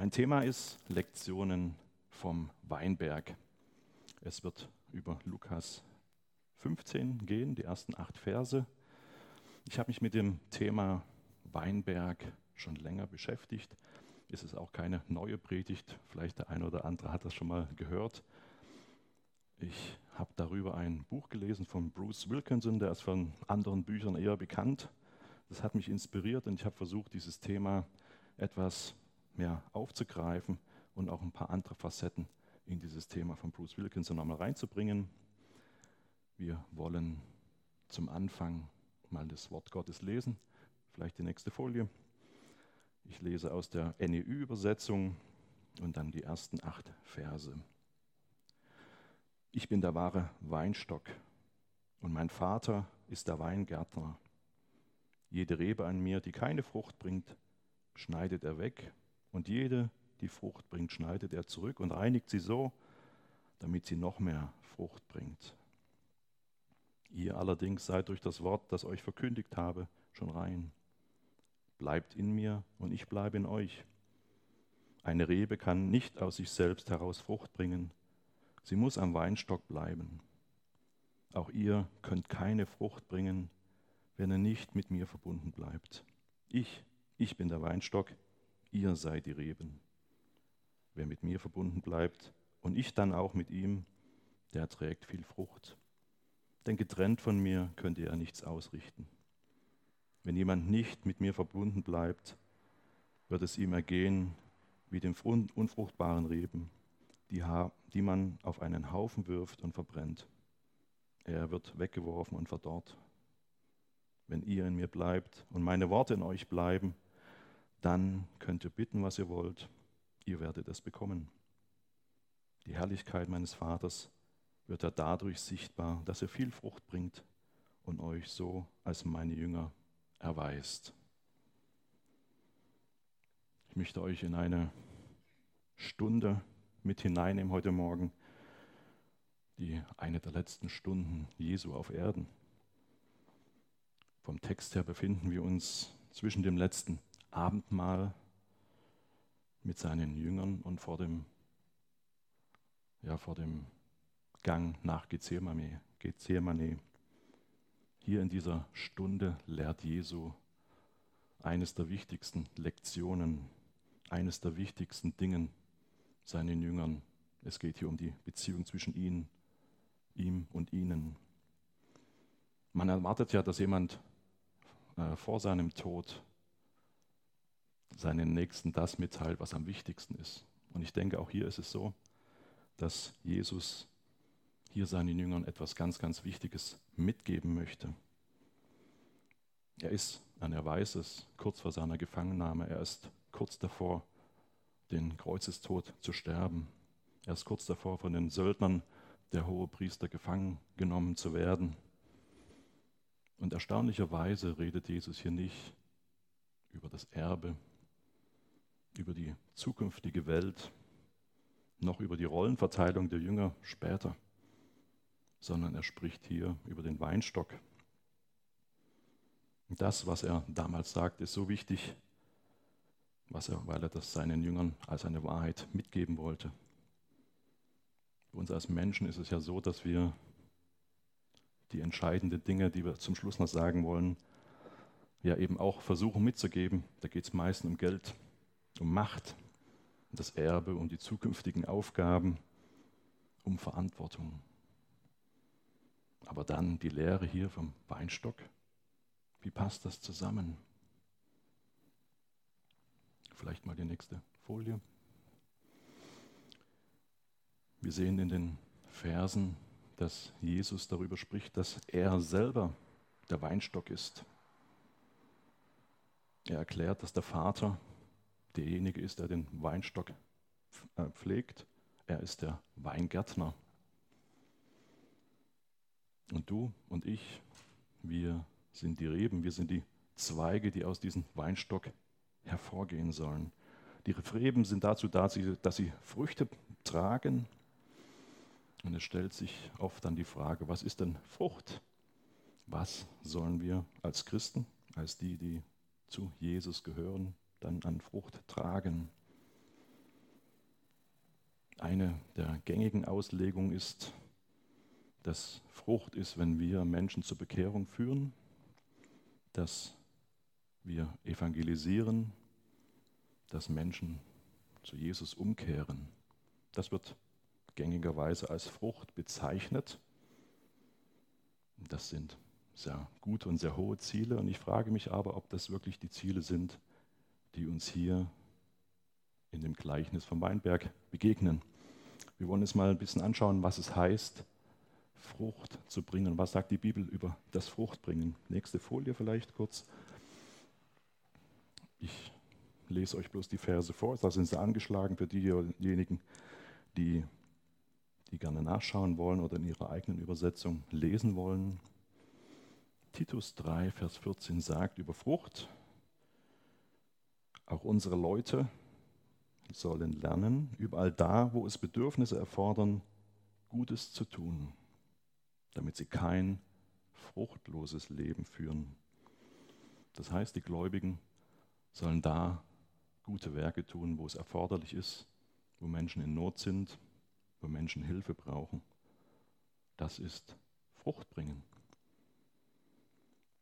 Mein Thema ist Lektionen vom Weinberg. Es wird über Lukas 15 gehen, die ersten acht Verse. Ich habe mich mit dem Thema Weinberg schon länger beschäftigt. Es ist auch keine neue Predigt. Vielleicht der eine oder andere hat das schon mal gehört. Ich habe darüber ein Buch gelesen von Bruce Wilkinson, der ist von anderen Büchern eher bekannt. Das hat mich inspiriert und ich habe versucht, dieses Thema etwas mehr aufzugreifen und auch ein paar andere Facetten in dieses Thema von Bruce Wilkinson nochmal reinzubringen. Wir wollen zum Anfang mal das Wort Gottes lesen. Vielleicht die nächste Folie. Ich lese aus der NEU-Übersetzung und dann die ersten acht Verse. Ich bin der wahre Weinstock und mein Vater ist der Weingärtner. Jede Rebe an mir, die keine Frucht bringt, schneidet er weg und jede, die Frucht bringt, schneidet er zurück und reinigt sie so, damit sie noch mehr Frucht bringt. Ihr allerdings seid durch das Wort, das euch verkündigt habe, schon rein. Bleibt in mir und ich bleibe in euch. Eine Rebe kann nicht aus sich selbst heraus Frucht bringen. Sie muss am Weinstock bleiben. Auch ihr könnt keine Frucht bringen, wenn er nicht mit mir verbunden bleibt. Ich, ich bin der Weinstock, ihr seid die Reben. Wer mit mir verbunden bleibt und ich dann auch mit ihm, der trägt viel Frucht. Denn getrennt von mir könnt ihr ja nichts ausrichten. Wenn jemand nicht mit mir verbunden bleibt, wird es ihm ergehen wie dem unfruchtbaren Reben, die, die man auf einen Haufen wirft und verbrennt. Er wird weggeworfen und verdorrt. Wenn ihr in mir bleibt und meine Worte in euch bleiben, dann könnt ihr bitten, was ihr wollt, ihr werdet es bekommen. Die Herrlichkeit meines Vaters wird er dadurch sichtbar, dass er viel Frucht bringt und euch so als meine Jünger erweist. Ich möchte euch in eine Stunde mit hineinnehmen heute Morgen, die eine der letzten Stunden Jesu auf Erden. Vom Text her befinden wir uns zwischen dem letzten Abendmahl mit seinen Jüngern und vor dem, ja, vor dem Gang nach Gethsemane. Gethsemane. Hier in dieser Stunde lehrt Jesu eines der wichtigsten Lektionen, eines der wichtigsten Dinge seinen Jüngern. Es geht hier um die Beziehung zwischen ihnen, ihm und ihnen. Man erwartet ja, dass jemand äh, vor seinem Tod seinen Nächsten das mitteilt, was am wichtigsten ist. Und ich denke, auch hier ist es so, dass Jesus hier seinen Jüngern etwas ganz, ganz Wichtiges mitgeben möchte. Er ist, und er weiß es, kurz vor seiner Gefangennahme, er ist kurz davor, den Kreuzestod zu sterben. Er ist kurz davor, von den Söldnern der Hohepriester gefangen genommen zu werden. Und erstaunlicherweise redet Jesus hier nicht über das Erbe, über die zukünftige Welt, noch über die Rollenverteilung der Jünger später, sondern er spricht hier über den Weinstock. Und das, was er damals sagt, ist so wichtig, was er, weil er das seinen Jüngern als eine Wahrheit mitgeben wollte. Für uns als Menschen ist es ja so, dass wir die entscheidenden Dinge, die wir zum Schluss noch sagen wollen, ja eben auch versuchen mitzugeben. Da geht es meistens um Geld, um Macht, um das Erbe, um die zukünftigen Aufgaben, um Verantwortung. Aber dann die Lehre hier vom Weinstock. Wie passt das zusammen? Vielleicht mal die nächste Folie. Wir sehen in den Versen, dass Jesus darüber spricht, dass er selber der Weinstock ist. Er erklärt, dass der Vater derjenige ist, der den Weinstock äh, pflegt. Er ist der Weingärtner. Und du und ich, wir sind die Reben, wir sind die Zweige, die aus diesem Weinstock hervorgehen sollen. Die Reben sind dazu da, dass sie Früchte tragen. Und es stellt sich oft dann die Frage, was ist denn Frucht? Was sollen wir als Christen, als die, die zu Jesus gehören, dann an Frucht tragen. Eine der gängigen Auslegungen ist, dass Frucht ist, wenn wir Menschen zur Bekehrung führen, dass wir evangelisieren, dass Menschen zu Jesus umkehren. Das wird gängigerweise als Frucht bezeichnet. Das sind sehr gute und sehr hohe Ziele. Und ich frage mich aber, ob das wirklich die Ziele sind, die uns hier in dem Gleichnis vom Weinberg begegnen. Wir wollen uns mal ein bisschen anschauen, was es heißt, Frucht zu bringen. Was sagt die Bibel über das Fruchtbringen? Nächste Folie vielleicht kurz. Ich lese euch bloß die Verse vor. Da sind sie angeschlagen für diejenigen, die, die gerne nachschauen wollen oder in ihrer eigenen Übersetzung lesen wollen. Titus 3, Vers 14 sagt über Frucht, auch unsere Leute sollen lernen, überall da, wo es Bedürfnisse erfordern, Gutes zu tun, damit sie kein fruchtloses Leben führen. Das heißt, die Gläubigen sollen da gute Werke tun, wo es erforderlich ist, wo Menschen in Not sind, wo Menschen Hilfe brauchen. Das ist Frucht bringen.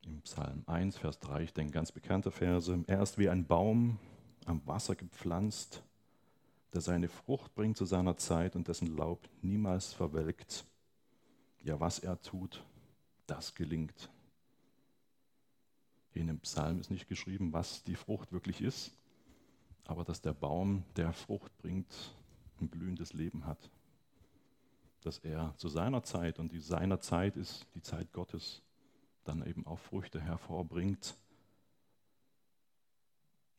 Im Psalm 1, Vers 3, ich denke, ganz bekannte Verse. Er ist wie ein Baum am Wasser gepflanzt, der seine Frucht bringt zu seiner Zeit und dessen Laub niemals verwelkt. Ja, was er tut, das gelingt. In dem Psalm ist nicht geschrieben, was die Frucht wirklich ist, aber dass der Baum, der Frucht bringt, ein blühendes Leben hat. Dass er zu seiner Zeit, und die seiner Zeit ist die Zeit Gottes, dann eben auch Früchte hervorbringt.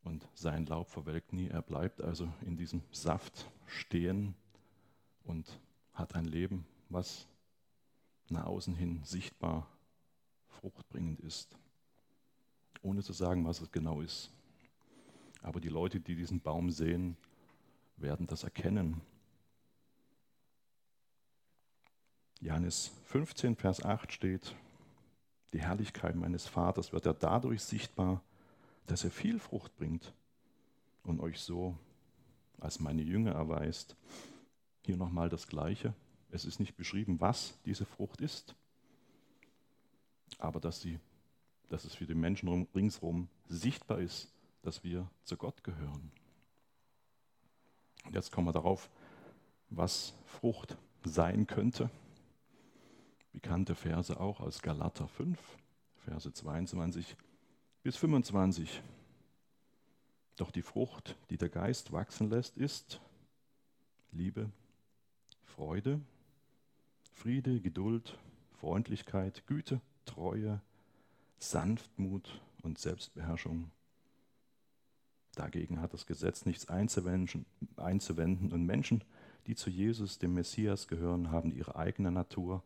Und sein Laub verwelkt nie, er bleibt also in diesem Saft stehen und hat ein Leben, was nach außen hin sichtbar fruchtbringend ist ohne zu sagen, was es genau ist. Aber die Leute, die diesen Baum sehen, werden das erkennen. Johannes 15, Vers 8 steht, die Herrlichkeit meines Vaters wird er dadurch sichtbar, dass er viel Frucht bringt und euch so als meine Jünger erweist. Hier nochmal das Gleiche. Es ist nicht beschrieben, was diese Frucht ist, aber dass sie dass es für die Menschen ringsherum sichtbar ist, dass wir zu Gott gehören. Und jetzt kommen wir darauf, was Frucht sein könnte. Bekannte Verse auch aus Galater 5, Verse 22 bis 25. Doch die Frucht, die der Geist wachsen lässt, ist Liebe, Freude, Friede, Geduld, Freundlichkeit, Güte, Treue, Sanftmut und Selbstbeherrschung. Dagegen hat das Gesetz nichts einzuwenden, und Menschen, die zu Jesus, dem Messias, gehören, haben ihre eigene Natur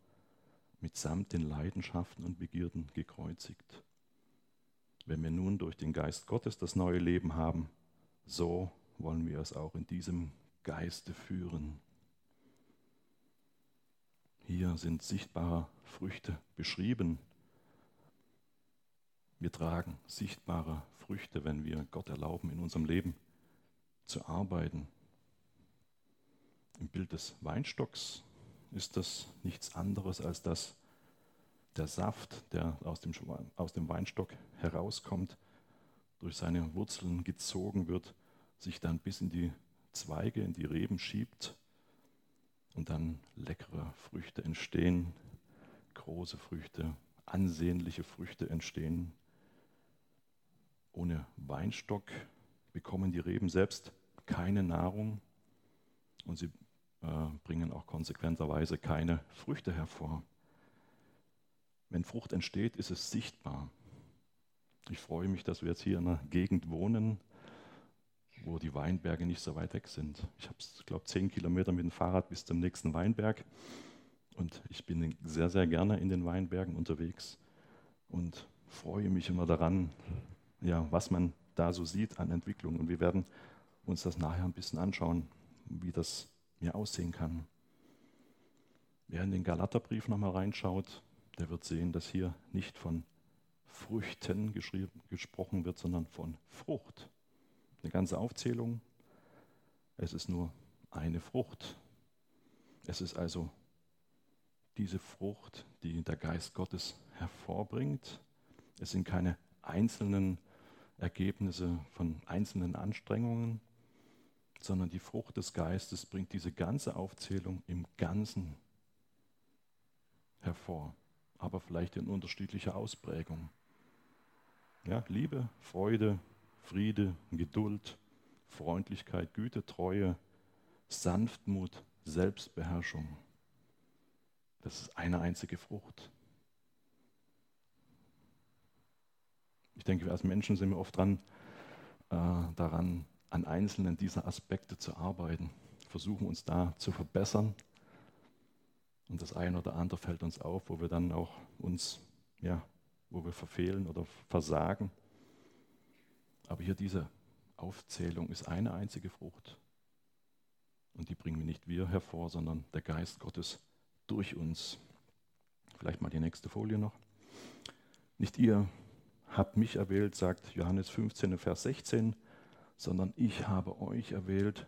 mitsamt den Leidenschaften und Begierden gekreuzigt. Wenn wir nun durch den Geist Gottes das neue Leben haben, so wollen wir es auch in diesem Geiste führen. Hier sind sichtbare Früchte beschrieben, wir tragen sichtbare Früchte, wenn wir Gott erlauben, in unserem Leben zu arbeiten. Im Bild des Weinstocks ist das nichts anderes als dass der Saft, der aus dem, aus dem Weinstock herauskommt, durch seine Wurzeln gezogen wird, sich dann bis in die Zweige, in die Reben schiebt und dann leckere Früchte entstehen, große Früchte, ansehnliche Früchte entstehen, ohne Weinstock bekommen die Reben selbst keine Nahrung und sie bringen auch konsequenterweise keine Früchte hervor. Wenn Frucht entsteht, ist es sichtbar. Ich freue mich, dass wir jetzt hier in einer Gegend wohnen, wo die Weinberge nicht so weit weg sind. Ich habe, glaube zehn Kilometer mit dem Fahrrad bis zum nächsten Weinberg. Und ich bin sehr, sehr gerne in den Weinbergen unterwegs und freue mich immer daran, ja, was man da so sieht an Entwicklung. Und wir werden uns das nachher ein bisschen anschauen, wie das mir aussehen kann. Wer in den Galaterbrief nochmal reinschaut, der wird sehen, dass hier nicht von Früchten gesprochen wird, sondern von Frucht. Eine ganze Aufzählung. Es ist nur eine Frucht, Es ist also diese Frucht, die der Geist Gottes hervorbringt. Es sind keine einzelnen Ergebnisse von einzelnen Anstrengungen, sondern die Frucht des Geistes bringt diese ganze Aufzählung im Ganzen hervor, aber vielleicht in unterschiedlicher Ausprägung. Ja, Liebe, Freude, Friede, Geduld, Freundlichkeit, Güte, Treue, Sanftmut, Selbstbeherrschung. Das ist eine einzige Frucht. Ich denke, wir als Menschen sind wir oft dran, äh, daran, an einzelnen dieser Aspekte zu arbeiten, versuchen uns da zu verbessern. Und das eine oder andere fällt uns auf, wo wir dann auch uns, ja, wo wir verfehlen oder versagen. Aber hier diese Aufzählung ist eine einzige Frucht. Und die bringen nicht wir hervor, sondern der Geist Gottes durch uns. Vielleicht mal die nächste Folie noch. Nicht ihr habt mich erwählt, sagt Johannes 15, Vers 16, sondern ich habe euch erwählt.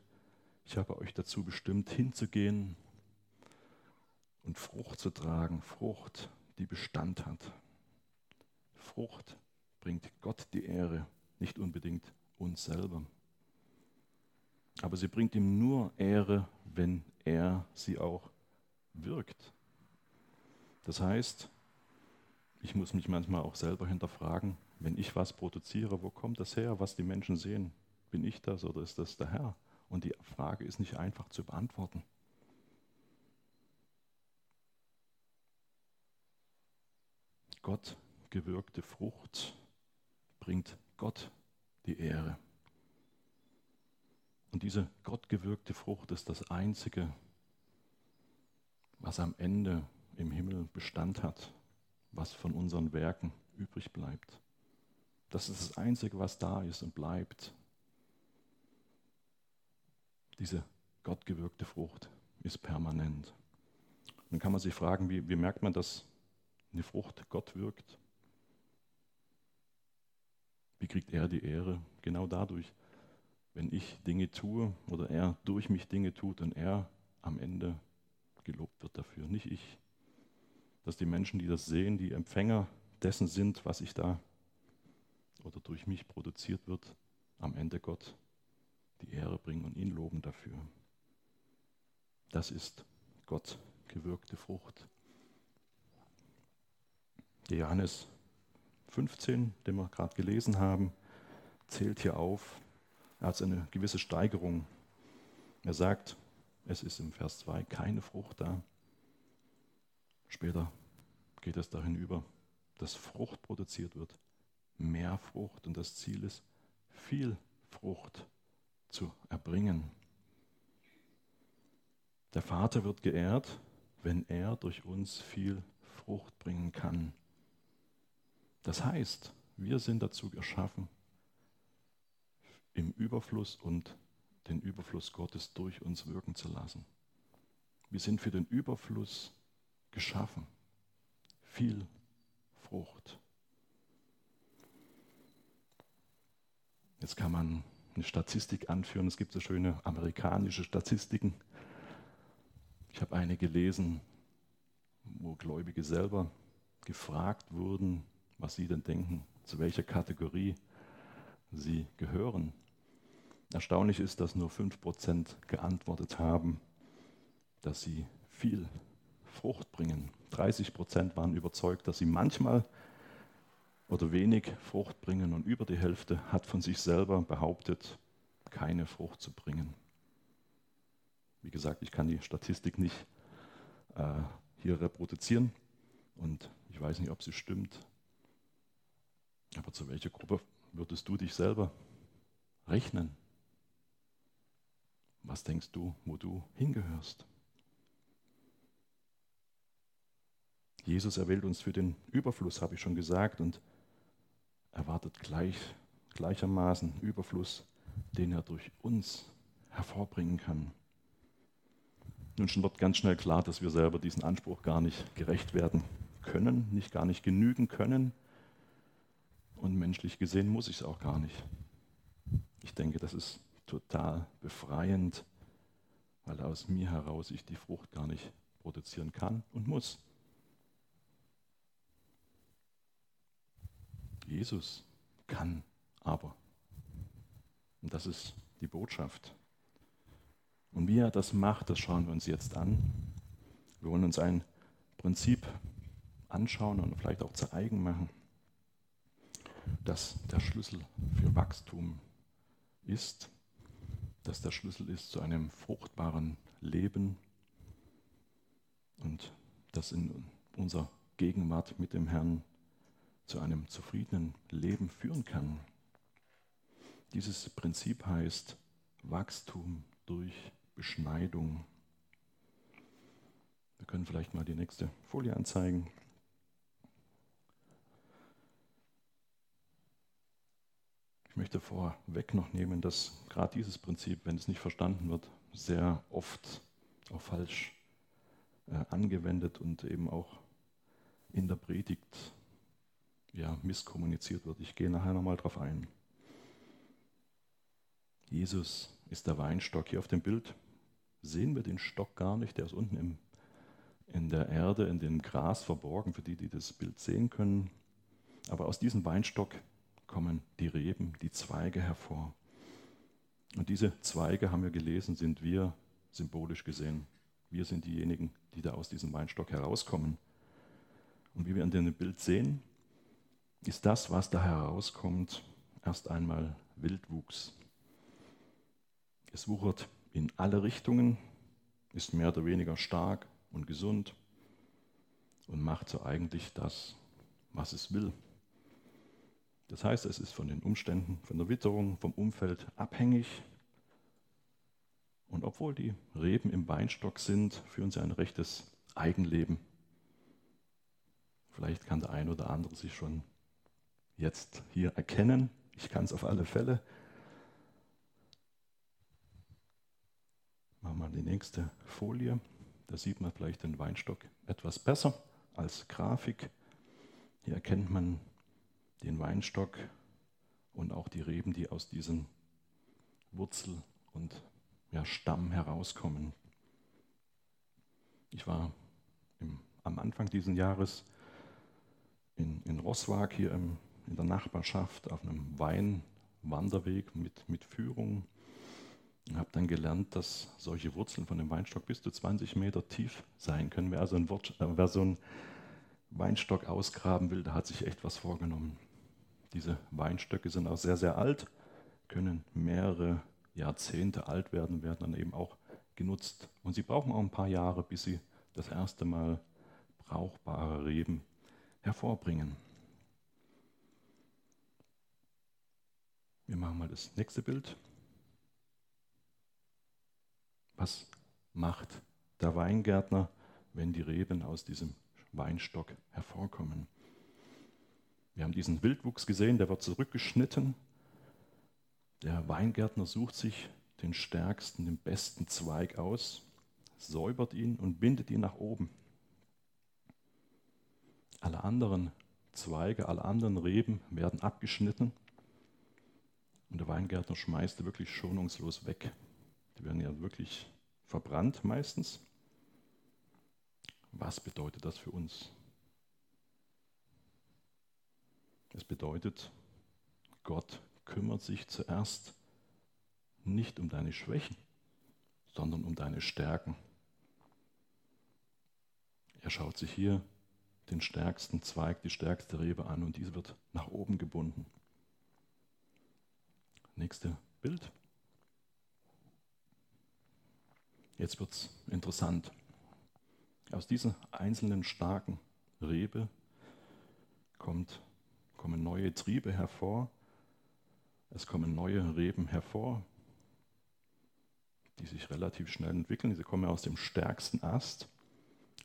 Ich habe euch dazu bestimmt, hinzugehen und Frucht zu tragen. Frucht, die Bestand hat. Frucht bringt Gott die Ehre, nicht unbedingt uns selber. Aber sie bringt ihm nur Ehre, wenn er sie auch wirkt. Das heißt, ich muss mich manchmal auch selber hinterfragen, wenn ich was produziere, wo kommt das her, was die Menschen sehen? Bin ich das oder ist das der Herr? Und die Frage ist nicht einfach zu beantworten. Gott gewirkte Frucht bringt Gott die Ehre. Und diese gottgewirkte Frucht ist das Einzige, was am Ende im Himmel Bestand hat, was von unseren Werken übrig bleibt. Das ist das Einzige, was da ist und bleibt. Diese gottgewirkte Frucht ist permanent. Dann kann man sich fragen, wie, wie merkt man, dass eine Frucht Gott wirkt? Wie kriegt er die Ehre? Genau dadurch, wenn ich Dinge tue oder er durch mich Dinge tut und er am Ende gelobt wird dafür, nicht ich. Dass die Menschen, die das sehen, die Empfänger dessen sind, was ich da oder durch mich produziert wird, am Ende Gott die Ehre bringen und ihn loben dafür. Das ist Gott gewirkte Frucht. Der Johannes 15, den wir gerade gelesen haben, zählt hier auf. Er hat eine gewisse Steigerung. Er sagt, es ist im Vers 2 keine Frucht da. Später geht es dahin über, dass Frucht produziert wird. Mehr Frucht. Und das Ziel ist, viel Frucht zu erbringen. Der Vater wird geehrt, wenn er durch uns viel Frucht bringen kann. Das heißt, wir sind dazu geschaffen, im Überfluss und den Überfluss Gottes durch uns wirken zu lassen. Wir sind für den Überfluss geschaffen. Viel Frucht. Jetzt kann man eine Statistik anführen. Es gibt so schöne amerikanische Statistiken. Ich habe eine gelesen, wo Gläubige selber gefragt wurden, was sie denn denken, zu welcher Kategorie sie gehören. Erstaunlich ist, dass nur 5% geantwortet haben, dass sie viel Frucht bringen. 30% waren überzeugt, dass sie manchmal oder wenig Frucht bringen und über die Hälfte hat von sich selber behauptet, keine Frucht zu bringen. Wie gesagt, ich kann die Statistik nicht äh, hier reproduzieren und ich weiß nicht, ob sie stimmt. Aber zu welcher Gruppe würdest du dich selber rechnen? Was denkst du, wo du hingehörst? Jesus erwählt uns für den Überfluss, habe ich schon gesagt, und erwartet gleich, gleichermaßen Überfluss, den er durch uns hervorbringen kann. Nun schon wird ganz schnell klar, dass wir selber diesen Anspruch gar nicht gerecht werden können, nicht gar nicht genügen können. Und menschlich gesehen muss ich es auch gar nicht. Ich denke, das ist total befreiend, weil aus mir heraus ich die Frucht gar nicht produzieren kann und muss. Jesus kann aber. Und das ist die Botschaft. Und wie er das macht, das schauen wir uns jetzt an. Wir wollen uns ein Prinzip anschauen und vielleicht auch zu eigen machen, dass der Schlüssel für Wachstum ist, dass der Schlüssel ist zu einem fruchtbaren Leben und dass in unserer Gegenwart mit dem Herrn zu einem zufriedenen Leben führen kann. Dieses Prinzip heißt Wachstum durch Beschneidung. Wir können vielleicht mal die nächste Folie anzeigen. Ich möchte vorweg noch nehmen, dass gerade dieses Prinzip, wenn es nicht verstanden wird, sehr oft auch falsch äh, angewendet und eben auch in der Predigt ja, misskommuniziert wird. Ich gehe nachher nochmal drauf ein. Jesus ist der Weinstock. Hier auf dem Bild sehen wir den Stock gar nicht. Der ist unten im, in der Erde, in dem Gras verborgen, für die, die das Bild sehen können. Aber aus diesem Weinstock kommen die Reben, die Zweige hervor. Und diese Zweige, haben wir gelesen, sind wir symbolisch gesehen. Wir sind diejenigen, die da aus diesem Weinstock herauskommen. Und wie wir an dem Bild sehen, ist das, was da herauskommt, erst einmal Wildwuchs. Es wuchert in alle Richtungen, ist mehr oder weniger stark und gesund und macht so eigentlich das, was es will. Das heißt, es ist von den Umständen, von der Witterung, vom Umfeld abhängig. Und obwohl die Reben im Weinstock sind, führen sie ein rechtes Eigenleben. Vielleicht kann der ein oder andere sich schon jetzt hier erkennen. Ich kann es auf alle Fälle. Machen wir die nächste Folie. Da sieht man vielleicht den Weinstock etwas besser als Grafik. Hier erkennt man den Weinstock und auch die Reben, die aus diesem Wurzel und ja, Stamm herauskommen. Ich war im, am Anfang dieses Jahres in, in Rosswag hier im, in der Nachbarschaft auf einem Weinwanderweg mit, mit Führung und habe dann gelernt, dass solche Wurzeln von dem Weinstock bis zu 20 Meter tief sein können. Wer, also ein Wort, äh, wer so einen Weinstock ausgraben will, der hat sich echt was vorgenommen. Diese Weinstöcke sind auch sehr, sehr alt, können mehrere Jahrzehnte alt werden, werden dann eben auch genutzt. Und sie brauchen auch ein paar Jahre, bis sie das erste Mal brauchbare Reben hervorbringen. Wir machen mal das nächste Bild. Was macht der Weingärtner, wenn die Reben aus diesem Weinstock hervorkommen? Wir haben diesen Wildwuchs gesehen, der wird zurückgeschnitten. Der Weingärtner sucht sich den stärksten, den besten Zweig aus, säubert ihn und bindet ihn nach oben. Alle anderen Zweige, alle anderen Reben werden abgeschnitten und der Weingärtner schmeißt die wirklich schonungslos weg. Die werden ja wirklich verbrannt meistens. Was bedeutet das für uns? Es bedeutet, Gott kümmert sich zuerst nicht um deine Schwächen, sondern um deine Stärken. Er schaut sich hier den stärksten Zweig, die stärkste Rebe an und diese wird nach oben gebunden. Nächste Bild. Jetzt wird es interessant. Aus dieser einzelnen starken Rebe kommt, kommen neue Triebe hervor, es kommen neue Reben hervor, die sich relativ schnell entwickeln. Sie kommen aus dem stärksten Ast.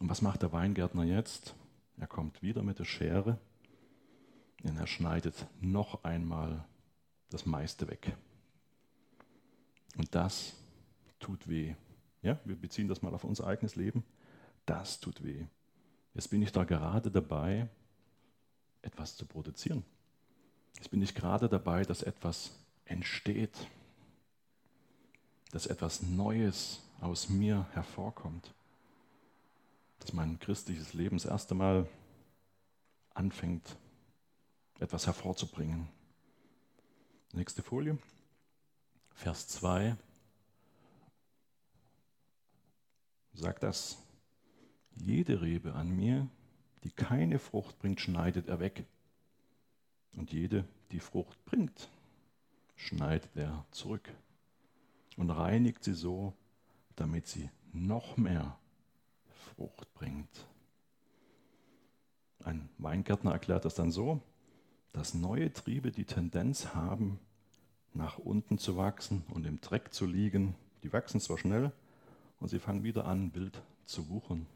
Und was macht der Weingärtner jetzt? Er kommt wieder mit der Schere und er schneidet noch einmal das meiste weg. Und das tut weh. Ja, wir beziehen das mal auf unser eigenes Leben. Das tut weh. Jetzt bin ich da gerade dabei, etwas zu produzieren. Jetzt bin ich gerade dabei, dass etwas entsteht, dass etwas Neues aus mir hervorkommt. Dass mein christliches Leben das erste Mal anfängt, etwas hervorzubringen. Nächste Folie. Vers 2 sagt das. Jede Rebe an mir, die keine Frucht bringt, schneidet er weg. Und jede, die Frucht bringt, schneidet er zurück und reinigt sie so, damit sie noch mehr Frucht bringt. Ein Weingärtner erklärt das dann so, dass neue Triebe die Tendenz haben, nach unten zu wachsen und im Dreck zu liegen. Die wachsen zwar schnell und sie fangen wieder an, wild zu wuchern.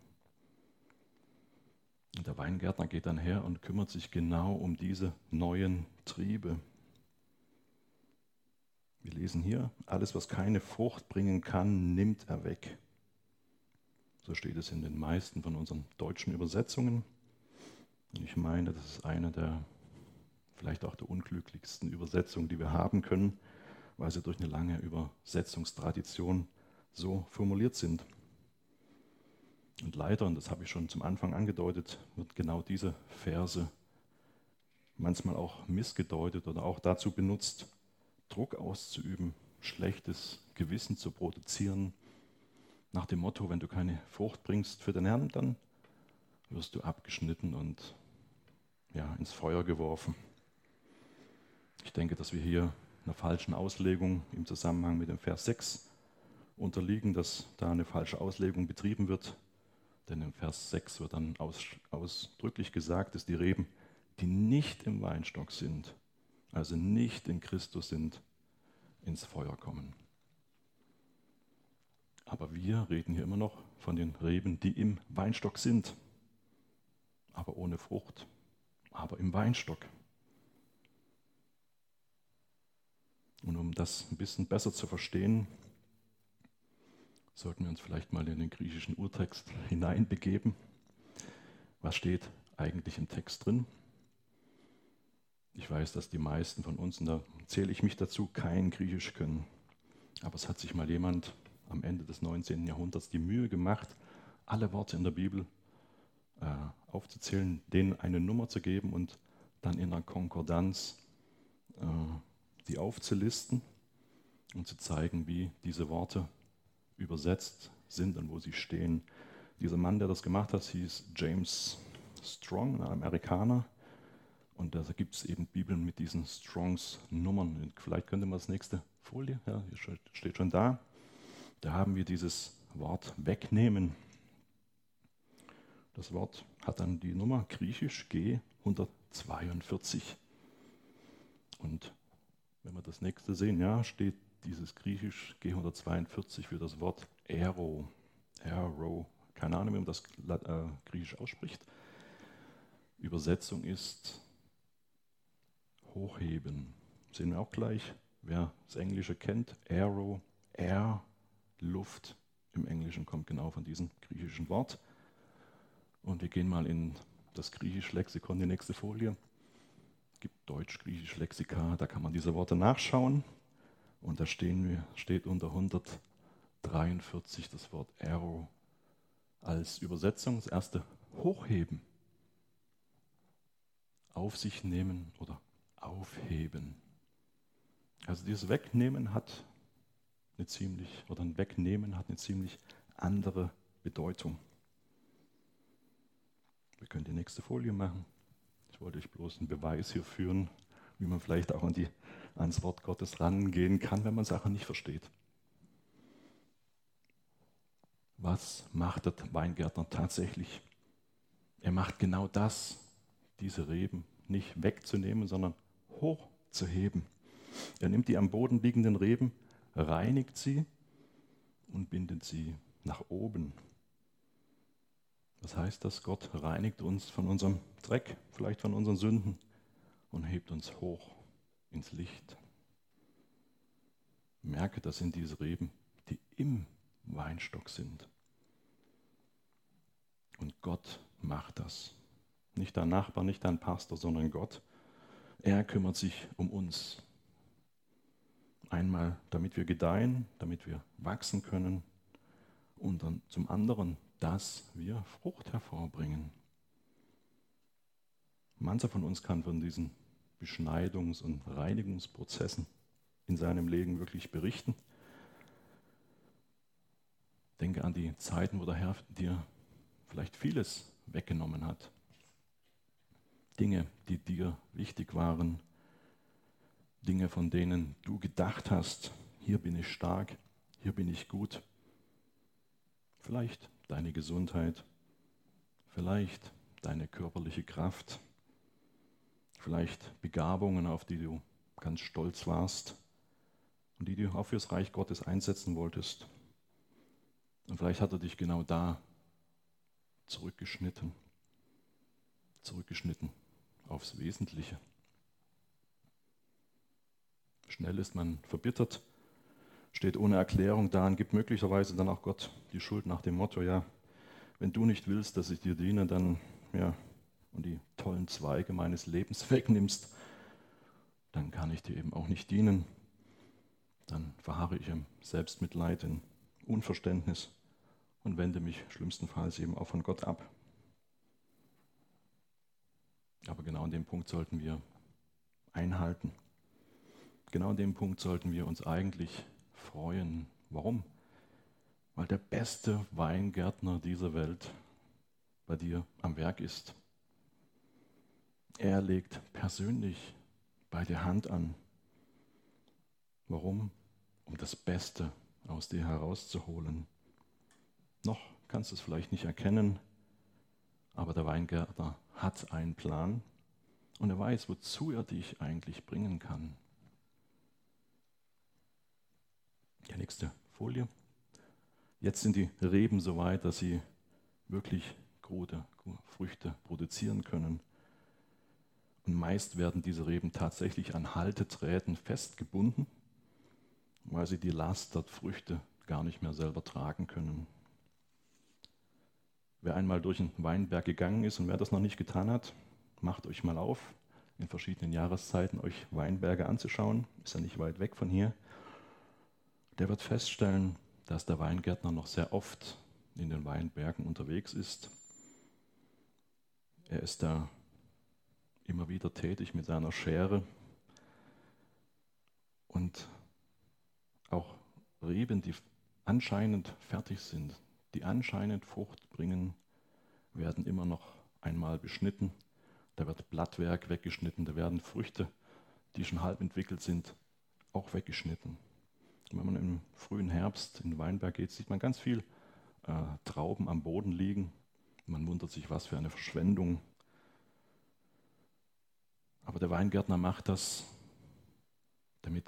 Und der Weingärtner geht dann her und kümmert sich genau um diese neuen Triebe. Wir lesen hier, alles, was keine Frucht bringen kann, nimmt er weg. So steht es in den meisten von unseren deutschen Übersetzungen. Und ich meine, das ist eine der vielleicht auch der unglücklichsten Übersetzungen, die wir haben können, weil sie durch eine lange Übersetzungstradition so formuliert sind. Und leider, und das habe ich schon zum Anfang angedeutet, wird genau diese Verse manchmal auch missgedeutet oder auch dazu benutzt, Druck auszuüben, schlechtes Gewissen zu produzieren, nach dem Motto, wenn du keine Frucht bringst für den Herrn, dann wirst du abgeschnitten und ja, ins Feuer geworfen. Ich denke, dass wir hier einer falschen Auslegung im Zusammenhang mit dem Vers 6 unterliegen, dass da eine falsche Auslegung betrieben wird. Denn im Vers 6 wird dann aus, ausdrücklich gesagt, dass die Reben, die nicht im Weinstock sind, also nicht in Christus sind, ins Feuer kommen. Aber wir reden hier immer noch von den Reben, die im Weinstock sind, aber ohne Frucht, aber im Weinstock. Und um das ein bisschen besser zu verstehen, sollten wir uns vielleicht mal in den griechischen Urtext hineinbegeben. Was steht eigentlich im Text drin? Ich weiß, dass die meisten von uns, und da zähle ich mich dazu, kein Griechisch können. Aber es hat sich mal jemand am Ende des 19. Jahrhunderts die Mühe gemacht, alle Worte in der Bibel äh, aufzuzählen, denen eine Nummer zu geben und dann in der Konkordanz äh, die aufzulisten und zu zeigen, wie diese Worte übersetzt sind und wo sie stehen. Dieser Mann, der das gemacht hat, hieß James Strong, ein Amerikaner. Und da gibt es eben Bibeln mit diesen Strongs-Nummern. Vielleicht könnte man das nächste Folie, ja, hier steht schon da. Da haben wir dieses Wort wegnehmen. Das Wort hat dann die Nummer griechisch G 142. Und wenn wir das nächste sehen, ja, steht dieses griechisch G142 für das Wort Aero. Aero. Keine Ahnung, wie man das äh, griechisch ausspricht. Übersetzung ist hochheben. Sehen wir auch gleich, wer das Englische kennt. Aero, Air, Luft. Im Englischen kommt genau von diesem griechischen Wort. Und wir gehen mal in das griechische Lexikon, die nächste Folie gibt deutsch-griechisch Lexika, da kann man diese Worte nachschauen. Und da stehen, steht unter 143 das Wort Aero als Übersetzung. Das erste hochheben, auf sich nehmen oder aufheben. Also dieses Wegnehmen hat eine ziemlich, oder ein Wegnehmen hat eine ziemlich andere Bedeutung. Wir können die nächste Folie machen. Ich wollte euch bloß einen Beweis hier führen, wie man vielleicht auch an die, ans Wort Gottes rangehen kann, wenn man Sachen nicht versteht. Was macht der Weingärtner tatsächlich? Er macht genau das, diese Reben nicht wegzunehmen, sondern hochzuheben. Er nimmt die am Boden liegenden Reben, reinigt sie und bindet sie nach oben. Was heißt das? Gott reinigt uns von unserem Dreck, vielleicht von unseren Sünden und hebt uns hoch ins Licht. Merke, das sind diese Reben, die im Weinstock sind. Und Gott macht das. Nicht dein Nachbar, nicht dein Pastor, sondern Gott. Er kümmert sich um uns. Einmal, damit wir gedeihen, damit wir wachsen können, und dann zum anderen, dass wir Frucht hervorbringen. Mancher von uns kann von diesen Beschneidungs- und Reinigungsprozessen in seinem Leben wirklich berichten. Denke an die Zeiten, wo der Herr dir vielleicht vieles weggenommen hat. Dinge, die dir wichtig waren, Dinge, von denen du gedacht hast, hier bin ich stark, hier bin ich gut. Vielleicht deine Gesundheit, vielleicht deine körperliche Kraft, vielleicht Begabungen, auf die du ganz stolz warst und die du auch fürs Reich Gottes einsetzen wolltest. Und vielleicht hat er dich genau da zurückgeschnitten, zurückgeschnitten aufs Wesentliche. Schnell ist man verbittert, steht ohne Erklärung da und gibt möglicherweise dann auch Gott die Schuld nach dem Motto, ja, wenn du nicht willst, dass ich dir diene, dann, ja, und die tollen Zweige meines Lebens wegnimmst, dann kann ich dir eben auch nicht dienen. Dann verharre ich im Selbstmitleid, in Unverständnis und wende mich schlimmstenfalls eben auch von Gott ab. Aber genau an dem Punkt sollten wir einhalten. Genau an dem Punkt sollten wir uns eigentlich freuen. Warum? Weil der beste Weingärtner dieser Welt bei dir am Werk ist. Er legt persönlich bei dir Hand an. Warum? Um das Beste aus dir herauszuholen. Noch kannst du es vielleicht nicht erkennen, aber der Weingärtner hat einen Plan und er weiß, wozu er dich eigentlich bringen kann. Die nächste Folie. Jetzt sind die Reben so weit, dass sie wirklich gute Früchte produzieren können. Und meist werden diese Reben tatsächlich an Halteträten festgebunden, weil sie die Last der Früchte gar nicht mehr selber tragen können. Wer einmal durch einen Weinberg gegangen ist und wer das noch nicht getan hat, macht euch mal auf, in verschiedenen Jahreszeiten euch Weinberge anzuschauen. Ist ja nicht weit weg von hier. Der wird feststellen, dass der Weingärtner noch sehr oft in den Weinbergen unterwegs ist. Er ist da immer wieder tätig mit seiner Schere und auch Reben, die anscheinend fertig sind, die anscheinend Frucht bringen, werden immer noch einmal beschnitten. Da wird Blattwerk weggeschnitten, da werden Früchte, die schon halb entwickelt sind, auch weggeschnitten. Wenn man im frühen Herbst in den Weinberg geht, sieht man ganz viel äh, Trauben am Boden liegen. Man wundert sich, was für eine Verschwendung aber der Weingärtner macht das, damit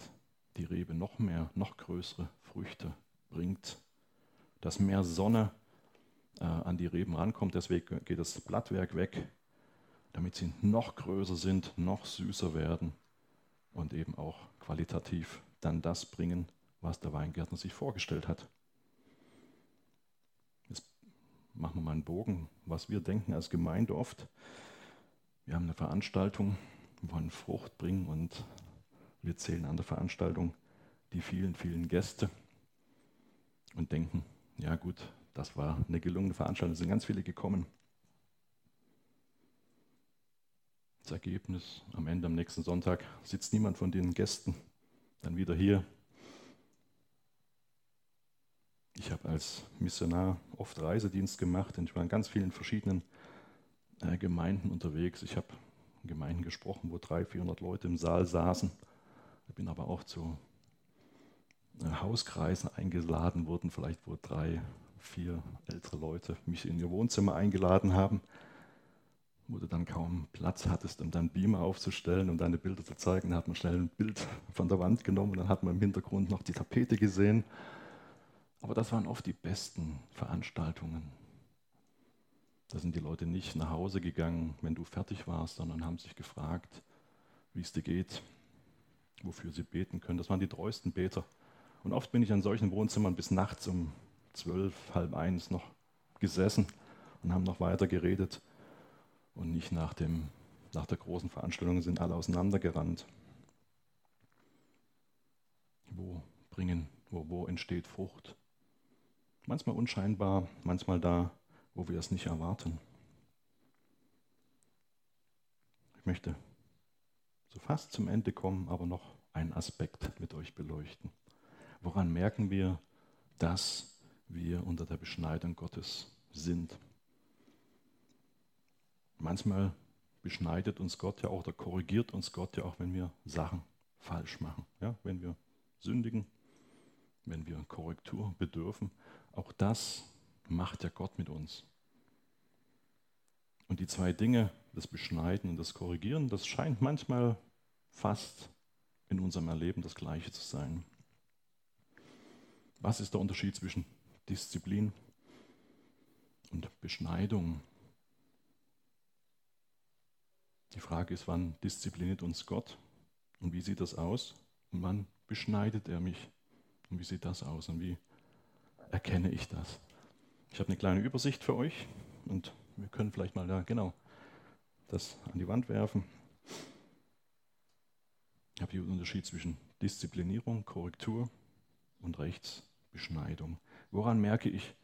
die Rebe noch mehr, noch größere Früchte bringt, dass mehr Sonne äh, an die Reben rankommt. Deswegen geht das Blattwerk weg, damit sie noch größer sind, noch süßer werden und eben auch qualitativ dann das bringen, was der Weingärtner sich vorgestellt hat. Jetzt machen wir mal einen Bogen, was wir denken als Gemeinde oft. Wir haben eine Veranstaltung, wollen Frucht bringen und wir zählen an der Veranstaltung die vielen, vielen Gäste und denken, ja gut, das war eine gelungene Veranstaltung, es sind ganz viele gekommen. Das Ergebnis, am Ende, am nächsten Sonntag, sitzt niemand von den Gästen dann wieder hier. Ich habe als Missionar oft Reisedienst gemacht und ich war in ganz vielen verschiedenen äh, Gemeinden unterwegs. Ich habe Gemeinden gesprochen, wo 300, 400 Leute im Saal saßen. Ich bin aber auch zu äh, Hauskreisen eingeladen worden, vielleicht wo drei, vier ältere Leute mich in ihr Wohnzimmer eingeladen haben, wo du dann kaum Platz hattest, um deinen Beamer aufzustellen und deine Bilder zu zeigen. Dann hat man schnell ein Bild von der Wand genommen und dann hat man im Hintergrund noch die Tapete gesehen. Aber das waren oft die besten Veranstaltungen. Da sind die Leute nicht nach Hause gegangen, wenn du fertig warst, sondern haben sich gefragt, wie es dir geht, wofür sie beten können. Das waren die treuesten Beter. Und oft bin ich an solchen Wohnzimmern bis nachts um zwölf, halb eins noch gesessen und haben noch weiter geredet. Und nicht nach, dem, nach der großen Veranstaltung sind alle auseinandergerannt. Wo bringen, wo, wo entsteht Frucht? Manchmal unscheinbar, manchmal da, wo wir es nicht erwarten. Ich möchte so fast zum Ende kommen, aber noch einen Aspekt mit euch beleuchten. Woran merken wir, dass wir unter der Beschneidung Gottes sind? Manchmal beschneidet uns Gott ja auch oder korrigiert uns Gott ja auch, wenn wir Sachen falsch machen. Ja, wenn wir sündigen, wenn wir Korrektur bedürfen. Auch das macht ja Gott mit uns. Und die zwei Dinge, das Beschneiden und das Korrigieren, das scheint manchmal fast in unserem Erleben das Gleiche zu sein. Was ist der Unterschied zwischen Disziplin und Beschneidung? Die Frage ist, wann diszipliniert uns Gott und wie sieht das aus? Und wann beschneidet er mich? Und wie sieht das aus? Und wie erkenne ich das? Ich habe eine kleine Übersicht für euch und wir können vielleicht mal da genau das an die Wand werfen. Ich habe hier den Unterschied zwischen Disziplinierung, Korrektur und Rechtsbeschneidung. Woran merke ich,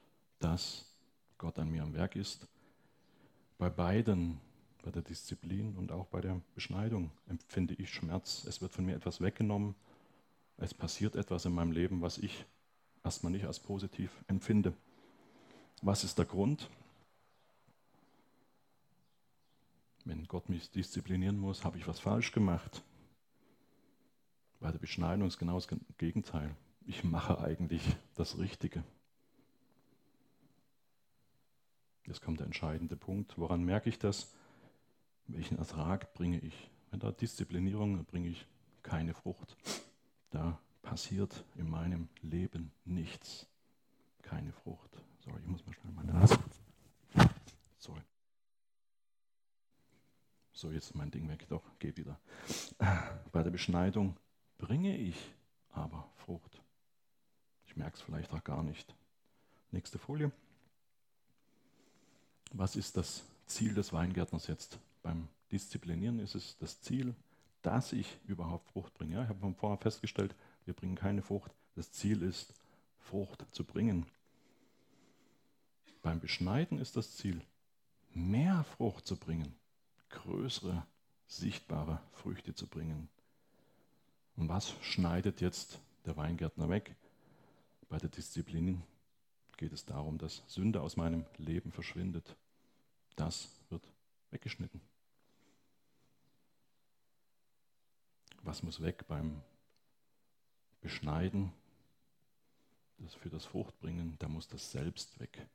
dass Gott an mir am Werk ist? Bei beiden bei der Disziplin und auch bei der Beschneidung empfinde ich Schmerz. Es wird von mir etwas weggenommen. Es passiert etwas in meinem Leben, was ich erstmal nicht als positiv empfinde. Was ist der Grund? Wenn Gott mich disziplinieren muss, habe ich was falsch gemacht. Bei der Beschneidung ist genau das Gegenteil. Ich mache eigentlich das Richtige. Jetzt kommt der entscheidende Punkt. Woran merke ich das? welchen Ertrag bringe ich? Wenn da Disziplinierung bringe ich keine Frucht. Da passiert in meinem Leben nichts. Keine Frucht. Sorry, ich muss mal schnell meine Nase. Sorry. So, jetzt ist mein Ding weg. Doch, geht wieder. Bei der Beschneidung bringe ich aber Frucht. Ich merke es vielleicht auch gar nicht. Nächste Folie. Was ist das Ziel des Weingärtners jetzt? beim Disziplinieren ist es das Ziel, dass ich überhaupt Frucht bringe. Ja, ich habe vorher festgestellt, wir bringen keine Frucht. Das Ziel ist, Frucht zu bringen. Beim Beschneiden ist das Ziel, mehr Frucht zu bringen, größere, sichtbare Früchte zu bringen. Und was schneidet jetzt der Weingärtner weg? Bei der Disziplin geht es darum, dass Sünde aus meinem Leben verschwindet. Das wird weggeschnitten. Was muss weg beim Beschneiden? Das für das Fruchtbringen, da muss das Selbst weg.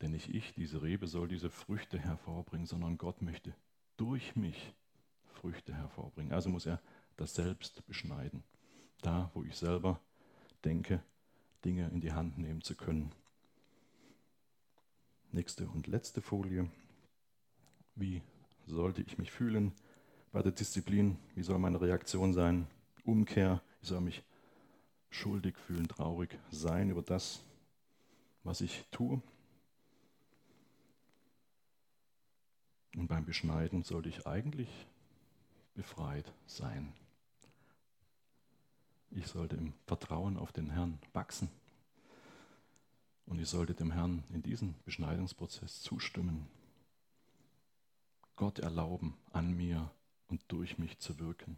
Denn nicht ich, diese Rebe, soll diese Früchte hervorbringen, sondern Gott möchte durch mich Früchte hervorbringen. Also muss er das Selbst beschneiden. Da, wo ich selber denke, Dinge in die Hand nehmen zu können. Nächste und letzte Folie. Wie sollte ich mich fühlen, bei der Disziplin, wie soll meine Reaktion sein? Umkehr, ich soll mich schuldig fühlen, traurig sein über das, was ich tue. Und beim Beschneiden sollte ich eigentlich befreit sein. Ich sollte im Vertrauen auf den Herrn wachsen. Und ich sollte dem Herrn in diesem Beschneidungsprozess zustimmen. Gott erlauben, an mir und durch mich zu wirken.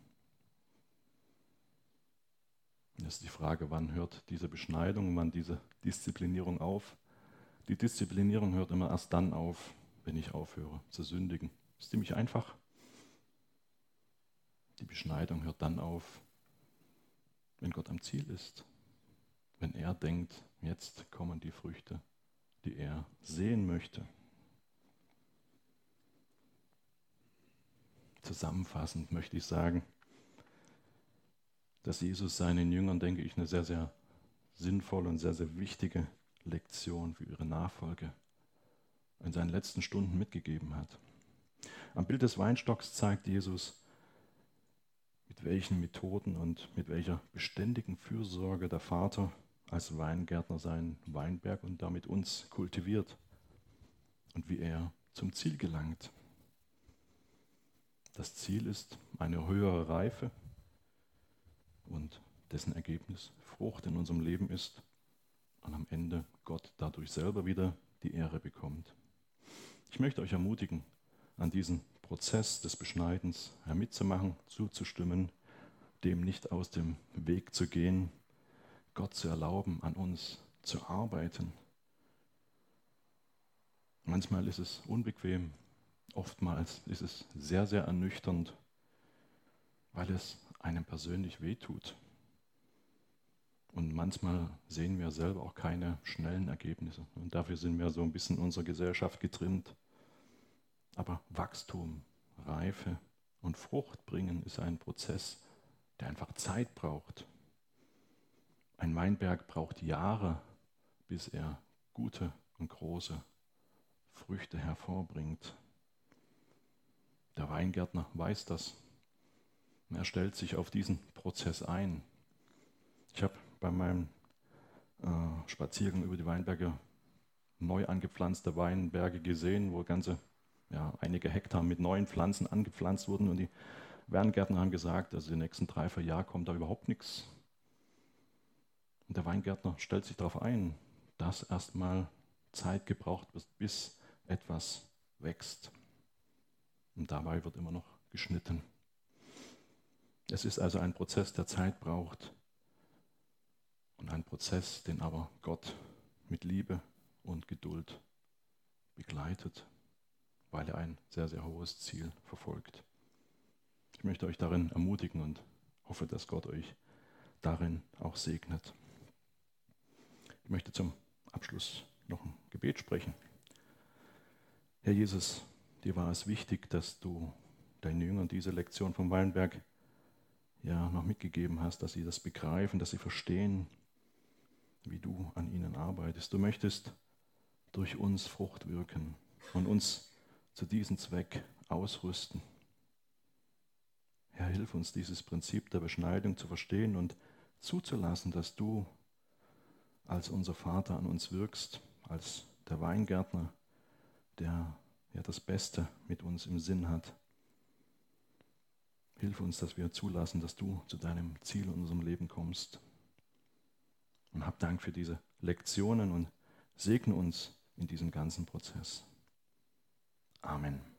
Das ist die Frage, wann hört diese Beschneidung, wann diese Disziplinierung auf? Die Disziplinierung hört immer erst dann auf, wenn ich aufhöre zu sündigen. Ist ziemlich einfach. Die Beschneidung hört dann auf, wenn Gott am Ziel ist. Wenn er denkt, jetzt kommen die Früchte, die er sehen möchte. Zusammenfassend möchte ich sagen, dass Jesus seinen Jüngern, denke ich, eine sehr, sehr sinnvolle und sehr, sehr wichtige Lektion für ihre Nachfolge in seinen letzten Stunden mitgegeben hat. Am Bild des Weinstocks zeigt Jesus, mit welchen Methoden und mit welcher beständigen Fürsorge der Vater als Weingärtner seinen Weinberg und damit uns kultiviert und wie er zum Ziel gelangt. Das Ziel ist eine höhere Reife und dessen Ergebnis Frucht in unserem Leben ist. Und am Ende Gott dadurch selber wieder die Ehre bekommt. Ich möchte euch ermutigen, an diesen Prozess des Beschneidens mitzumachen, zuzustimmen, dem nicht aus dem Weg zu gehen, Gott zu erlauben, an uns zu arbeiten. Manchmal ist es unbequem, oftmals ist es sehr, sehr ernüchternd, weil es einem persönlich wehtut. Und manchmal sehen wir selber auch keine schnellen Ergebnisse. Und dafür sind wir so ein bisschen in unserer Gesellschaft getrimmt. Aber Wachstum, Reife und Frucht bringen ist ein Prozess, der einfach Zeit braucht. Ein Weinberg braucht Jahre, bis er gute und große Früchte hervorbringt. Der Weingärtner weiß das. Er stellt sich auf diesen Prozess ein. Ich habe bei meinem äh, Spaziergang über die Weinberge neu angepflanzte Weinberge gesehen, wo ganze ja, einige Hektar mit neuen Pflanzen angepflanzt wurden und die Weingärtner haben gesagt, also die nächsten drei, vier Jahre kommt da überhaupt nichts. Und der Weingärtner stellt sich darauf ein, dass erstmal Zeit gebraucht wird, bis etwas wächst. Und dabei wird immer noch geschnitten. Es ist also ein Prozess, der Zeit braucht und ein Prozess, den aber Gott mit Liebe und Geduld begleitet, weil er ein sehr, sehr hohes Ziel verfolgt. Ich möchte euch darin ermutigen und hoffe, dass Gott euch darin auch segnet. Ich möchte zum Abschluss noch ein Gebet sprechen. Herr Jesus, dir war es wichtig, dass du deinen Jüngern diese Lektion vom Weinberg ja noch mitgegeben hast, dass sie das begreifen, dass sie verstehen, wie du an ihnen arbeitest. Du möchtest durch uns Frucht wirken und uns zu diesem Zweck ausrüsten. Herr, hilf uns, dieses Prinzip der Beschneidung zu verstehen und zuzulassen, dass du als unser Vater an uns wirkst, als der Weingärtner, der ja das Beste mit uns im Sinn hat. Hilf uns, dass wir zulassen, dass du zu deinem Ziel in unserem Leben kommst. Und hab Dank für diese Lektionen und segne uns in diesem ganzen Prozess. Amen.